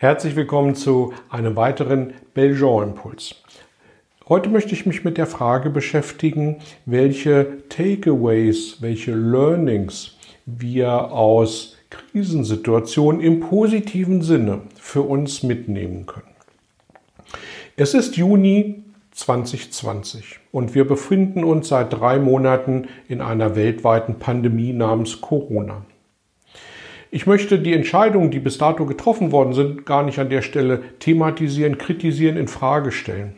Herzlich willkommen zu einem weiteren Belgian-Impuls. Heute möchte ich mich mit der Frage beschäftigen, welche Takeaways, welche Learnings wir aus Krisensituationen im positiven Sinne für uns mitnehmen können. Es ist Juni 2020 und wir befinden uns seit drei Monaten in einer weltweiten Pandemie namens Corona. Ich möchte die Entscheidungen, die bis dato getroffen worden sind, gar nicht an der Stelle thematisieren, kritisieren, in Frage stellen.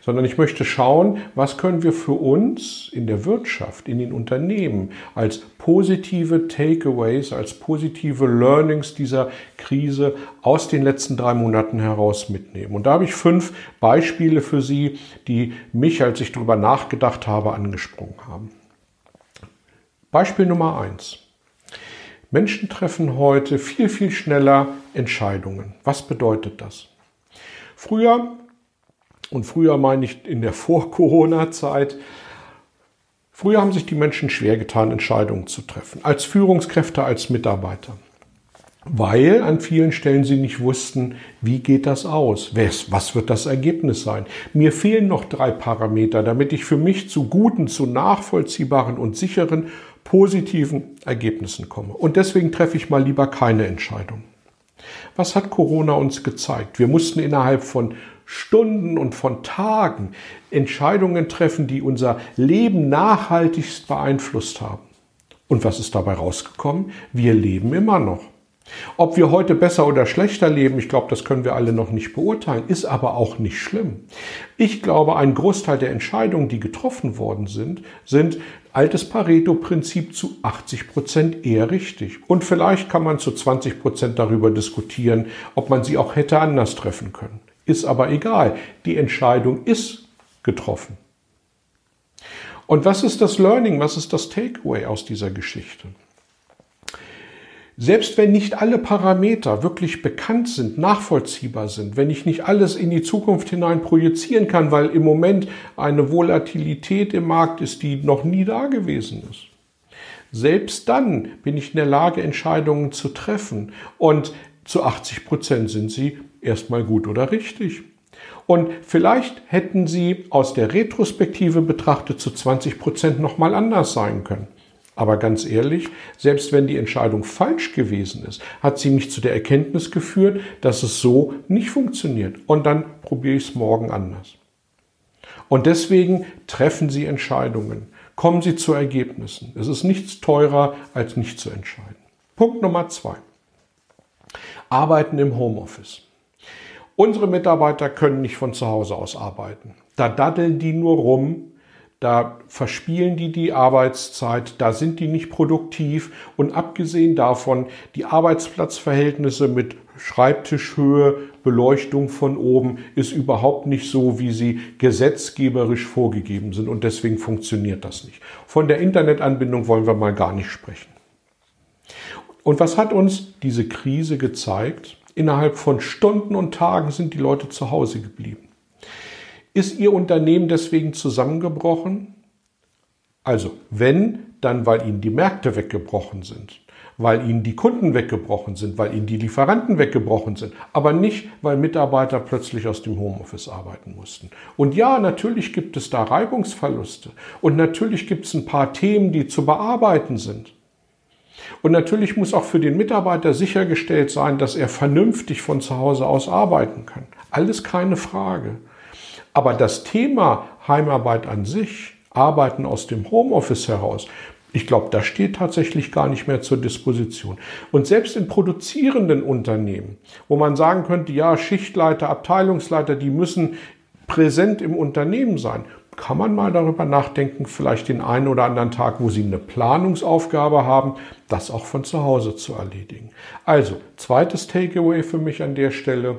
Sondern ich möchte schauen, was können wir für uns in der Wirtschaft, in den Unternehmen als positive Takeaways, als positive Learnings dieser Krise aus den letzten drei Monaten heraus mitnehmen. Und da habe ich fünf Beispiele für Sie, die mich, als ich darüber nachgedacht habe, angesprungen haben. Beispiel Nummer eins. Menschen treffen heute viel, viel schneller Entscheidungen. Was bedeutet das? Früher, und früher meine ich in der Vor-Corona-Zeit, früher haben sich die Menschen schwer getan, Entscheidungen zu treffen. Als Führungskräfte, als Mitarbeiter. Weil an vielen Stellen sie nicht wussten, wie geht das aus? Was wird das Ergebnis sein? Mir fehlen noch drei Parameter, damit ich für mich zu guten, zu nachvollziehbaren und sicheren positiven Ergebnissen komme. Und deswegen treffe ich mal lieber keine Entscheidung. Was hat Corona uns gezeigt? Wir mussten innerhalb von Stunden und von Tagen Entscheidungen treffen, die unser Leben nachhaltigst beeinflusst haben. Und was ist dabei rausgekommen? Wir leben immer noch. Ob wir heute besser oder schlechter leben, ich glaube, das können wir alle noch nicht beurteilen, ist aber auch nicht schlimm. Ich glaube, ein Großteil der Entscheidungen, die getroffen worden sind, sind altes Pareto-Prinzip zu 80 Prozent eher richtig. Und vielleicht kann man zu 20 Prozent darüber diskutieren, ob man sie auch hätte anders treffen können. Ist aber egal. Die Entscheidung ist getroffen. Und was ist das Learning? Was ist das Takeaway aus dieser Geschichte? Selbst wenn nicht alle Parameter wirklich bekannt sind, nachvollziehbar sind, wenn ich nicht alles in die Zukunft hinein projizieren kann, weil im Moment eine Volatilität im Markt ist, die noch nie da gewesen ist. Selbst dann bin ich in der Lage, Entscheidungen zu treffen. Und zu 80 Prozent sind sie erstmal gut oder richtig. Und vielleicht hätten sie aus der Retrospektive betrachtet zu 20 Prozent nochmal anders sein können. Aber ganz ehrlich, selbst wenn die Entscheidung falsch gewesen ist, hat sie mich zu der Erkenntnis geführt, dass es so nicht funktioniert. Und dann probiere ich es morgen anders. Und deswegen treffen Sie Entscheidungen. Kommen Sie zu Ergebnissen. Es ist nichts teurer, als nicht zu entscheiden. Punkt Nummer zwei. Arbeiten im Homeoffice. Unsere Mitarbeiter können nicht von zu Hause aus arbeiten. Da daddeln die nur rum, da verspielen die die Arbeitszeit, da sind die nicht produktiv und abgesehen davon die Arbeitsplatzverhältnisse mit Schreibtischhöhe, Beleuchtung von oben ist überhaupt nicht so, wie sie gesetzgeberisch vorgegeben sind und deswegen funktioniert das nicht. Von der Internetanbindung wollen wir mal gar nicht sprechen. Und was hat uns diese Krise gezeigt? Innerhalb von Stunden und Tagen sind die Leute zu Hause geblieben. Ist Ihr Unternehmen deswegen zusammengebrochen? Also, wenn, dann weil Ihnen die Märkte weggebrochen sind, weil Ihnen die Kunden weggebrochen sind, weil Ihnen die Lieferanten weggebrochen sind, aber nicht, weil Mitarbeiter plötzlich aus dem Homeoffice arbeiten mussten. Und ja, natürlich gibt es da Reibungsverluste und natürlich gibt es ein paar Themen, die zu bearbeiten sind. Und natürlich muss auch für den Mitarbeiter sichergestellt sein, dass er vernünftig von zu Hause aus arbeiten kann. Alles keine Frage. Aber das Thema Heimarbeit an sich, Arbeiten aus dem Homeoffice heraus, ich glaube, das steht tatsächlich gar nicht mehr zur Disposition. Und selbst in produzierenden Unternehmen, wo man sagen könnte, ja, Schichtleiter, Abteilungsleiter, die müssen präsent im Unternehmen sein, kann man mal darüber nachdenken, vielleicht den einen oder anderen Tag, wo Sie eine Planungsaufgabe haben, das auch von zu Hause zu erledigen. Also, zweites Takeaway für mich an der Stelle.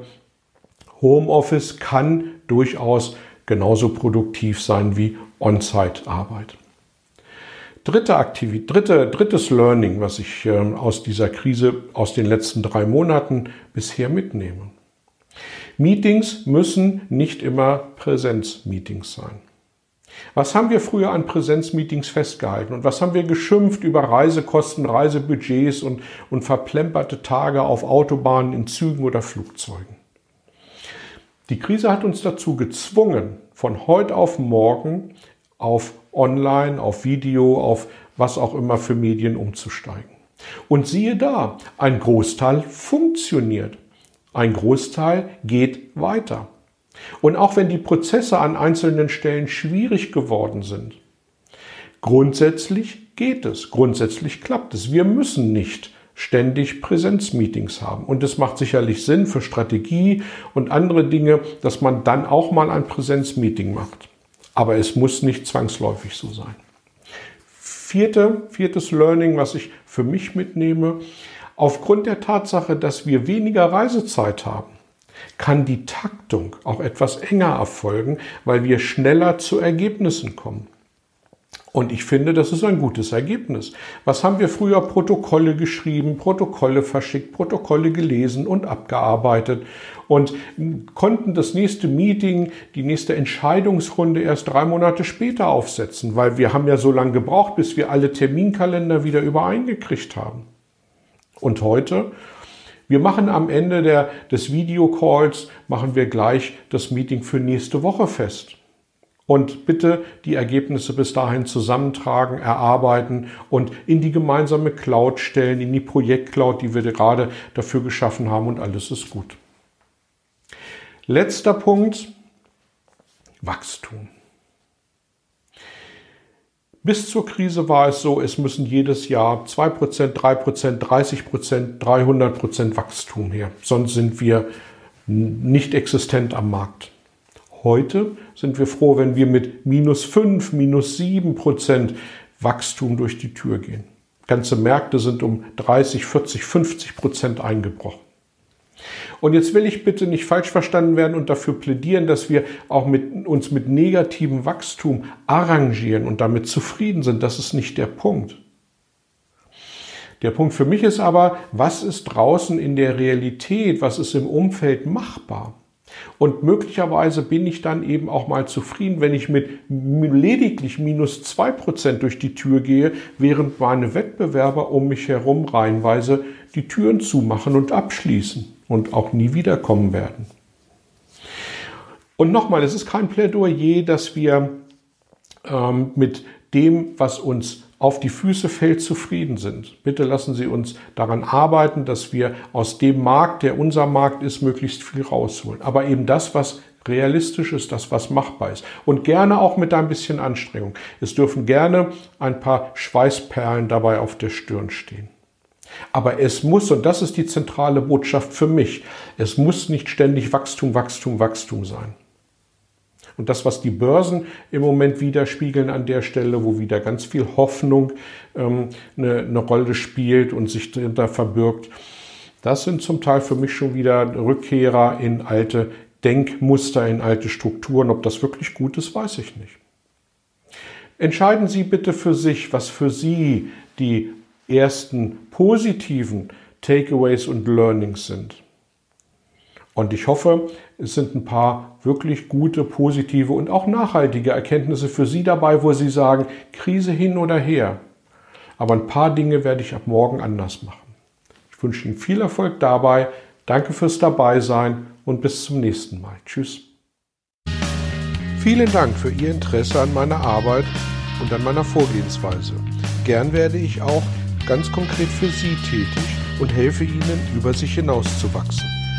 Homeoffice kann durchaus genauso produktiv sein wie On-Site-Arbeit. Dritte Aktivität, dritte, drittes Learning, was ich äh, aus dieser Krise, aus den letzten drei Monaten bisher mitnehme. Meetings müssen nicht immer Präsenzmeetings sein. Was haben wir früher an Präsenzmeetings festgehalten und was haben wir geschimpft über Reisekosten, Reisebudgets und, und verplemperte Tage auf Autobahnen, in Zügen oder Flugzeugen? Die Krise hat uns dazu gezwungen, von heute auf morgen auf Online, auf Video, auf was auch immer für Medien umzusteigen. Und siehe da, ein Großteil funktioniert. Ein Großteil geht weiter. Und auch wenn die Prozesse an einzelnen Stellen schwierig geworden sind, grundsätzlich geht es, grundsätzlich klappt es. Wir müssen nicht ständig Präsenzmeetings haben. Und es macht sicherlich Sinn für Strategie und andere Dinge, dass man dann auch mal ein Präsenzmeeting macht. Aber es muss nicht zwangsläufig so sein. Vierte, viertes Learning, was ich für mich mitnehme, aufgrund der Tatsache, dass wir weniger Reisezeit haben, kann die Taktung auch etwas enger erfolgen, weil wir schneller zu Ergebnissen kommen. Und ich finde, das ist ein gutes Ergebnis. Was haben wir früher Protokolle geschrieben, Protokolle verschickt, Protokolle gelesen und abgearbeitet und konnten das nächste Meeting, die nächste Entscheidungsrunde erst drei Monate später aufsetzen, weil wir haben ja so lange gebraucht, bis wir alle Terminkalender wieder übereingekriegt haben. Und heute wir machen am Ende der, des Videocalls, machen wir gleich das Meeting für nächste Woche fest. Und bitte die Ergebnisse bis dahin zusammentragen, erarbeiten und in die gemeinsame Cloud stellen, in die Projektcloud, die wir gerade dafür geschaffen haben und alles ist gut. Letzter Punkt, Wachstum. Bis zur Krise war es so, es müssen jedes Jahr 2%, 3%, 30%, 300% Wachstum her. Sonst sind wir nicht existent am Markt. Heute sind wir froh, wenn wir mit minus 5, minus 7 Prozent Wachstum durch die Tür gehen. Ganze Märkte sind um 30, 40, 50 Prozent eingebrochen. Und jetzt will ich bitte nicht falsch verstanden werden und dafür plädieren, dass wir auch mit, uns mit negativem Wachstum arrangieren und damit zufrieden sind. Das ist nicht der Punkt. Der Punkt für mich ist aber, was ist draußen in der Realität, was ist im Umfeld machbar? Und möglicherweise bin ich dann eben auch mal zufrieden, wenn ich mit lediglich minus zwei Prozent durch die Tür gehe, während meine Wettbewerber um mich herum reihenweise die Türen zumachen und abschließen und auch nie wiederkommen werden. Und nochmal, es ist kein Plädoyer, dass wir ähm, mit dem, was uns auf die Füße fällt, zufrieden sind. Bitte lassen Sie uns daran arbeiten, dass wir aus dem Markt, der unser Markt ist, möglichst viel rausholen. Aber eben das, was realistisch ist, das, was machbar ist. Und gerne auch mit ein bisschen Anstrengung. Es dürfen gerne ein paar Schweißperlen dabei auf der Stirn stehen. Aber es muss, und das ist die zentrale Botschaft für mich, es muss nicht ständig Wachstum, Wachstum, Wachstum sein. Und das, was die Börsen im Moment widerspiegeln an der Stelle, wo wieder ganz viel Hoffnung ähm, eine, eine Rolle spielt und sich dahinter verbirgt, das sind zum Teil für mich schon wieder Rückkehrer in alte Denkmuster, in alte Strukturen. Ob das wirklich gut ist, weiß ich nicht. Entscheiden Sie bitte für sich, was für Sie die ersten positiven Takeaways und Learnings sind. Und ich hoffe, es sind ein paar wirklich gute, positive und auch nachhaltige Erkenntnisse für Sie dabei, wo Sie sagen, Krise hin oder her. Aber ein paar Dinge werde ich ab morgen anders machen. Ich wünsche Ihnen viel Erfolg dabei. Danke fürs Dabeisein und bis zum nächsten Mal. Tschüss. Vielen Dank für Ihr Interesse an meiner Arbeit und an meiner Vorgehensweise. Gern werde ich auch ganz konkret für Sie tätig und helfe Ihnen, über sich hinauszuwachsen